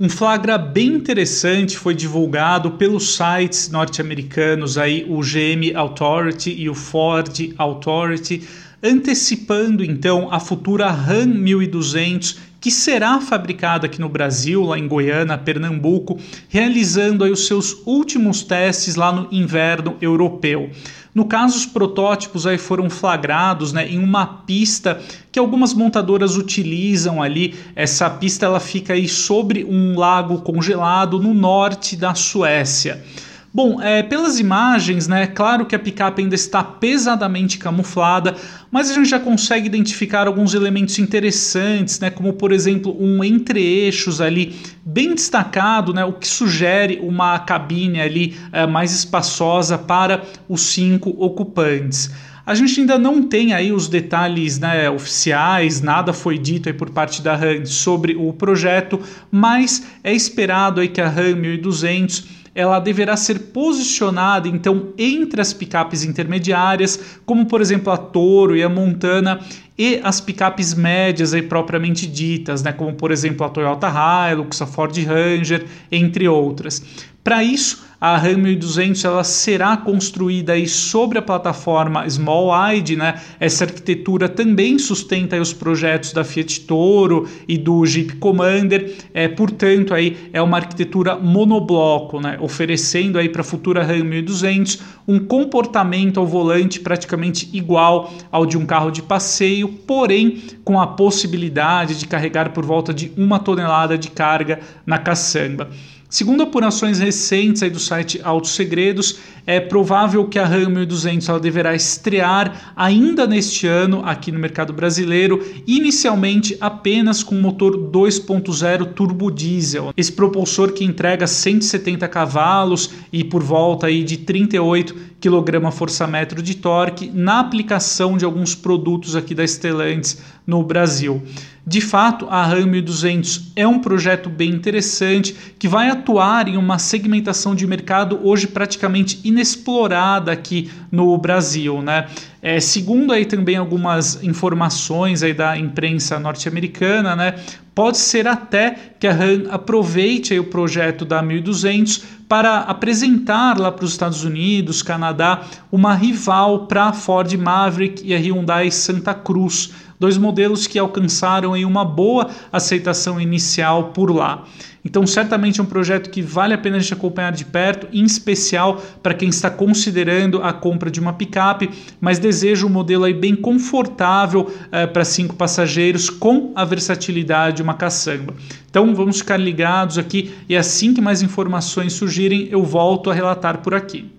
Um flagra bem interessante foi divulgado pelos sites norte-americanos aí, o GM Authority e o Ford Authority, antecipando então a futura Ram 1200 que será fabricada aqui no Brasil, lá em Goiânia, Pernambuco, realizando aí os seus últimos testes lá no inverno europeu. No caso, os protótipos aí foram flagrados né, em uma pista que algumas montadoras utilizam ali. Essa pista ela fica aí sobre um lago congelado no norte da Suécia. Bom, é, pelas imagens, né, claro que a picape ainda está pesadamente camuflada, mas a gente já consegue identificar alguns elementos interessantes, né, como por exemplo um entre-eixos ali bem destacado, né, o que sugere uma cabine ali é, mais espaçosa para os cinco ocupantes. A gente ainda não tem aí os detalhes né, oficiais, nada foi dito aí por parte da RAM sobre o projeto, mas é esperado aí que a RAM 1200 ela deverá ser posicionada então entre as picapes intermediárias, como por exemplo a Toro e a Montana, e as picapes médias aí propriamente ditas, né, como por exemplo a Toyota Hilux, a Ford Ranger, entre outras. Para isso, a Ram 1200 ela será construída aí sobre a plataforma Small ID, né? Essa arquitetura também sustenta os projetos da Fiat Toro e do Jeep Commander, é, portanto aí é uma arquitetura monobloco, né? Oferecendo aí para a futura Ram 1200 um comportamento ao volante praticamente igual ao de um carro de passeio, porém com a possibilidade de carregar por volta de uma tonelada de carga na caçamba. Segundo apurações recentes aí do site Autos Segredos, é provável que a Ram 1200 ela deverá estrear ainda neste ano aqui no mercado brasileiro, inicialmente apenas com motor 2.0 turbo diesel. Esse propulsor que entrega 170 cavalos e por volta aí de 38 kgfm de torque na aplicação de alguns produtos aqui da Stellantis no Brasil. De fato, a RAM 1200 é um projeto bem interessante que vai atuar em uma segmentação de mercado hoje praticamente inexplorada aqui no Brasil, né? É, segundo aí também algumas informações aí da imprensa norte-americana, né, pode ser até que a RAM aproveite o projeto da 1200 para apresentar lá para os Estados Unidos, Canadá, uma rival para a Ford Maverick e a Hyundai Santa Cruz dois modelos que alcançaram em uma boa aceitação inicial por lá. Então, certamente é um projeto que vale a pena a gente acompanhar de perto, em especial para quem está considerando a compra de uma picape, mas deseja um modelo aí bem confortável eh, para cinco passageiros com a versatilidade de uma caçamba. Então, vamos ficar ligados aqui e assim que mais informações surgirem, eu volto a relatar por aqui.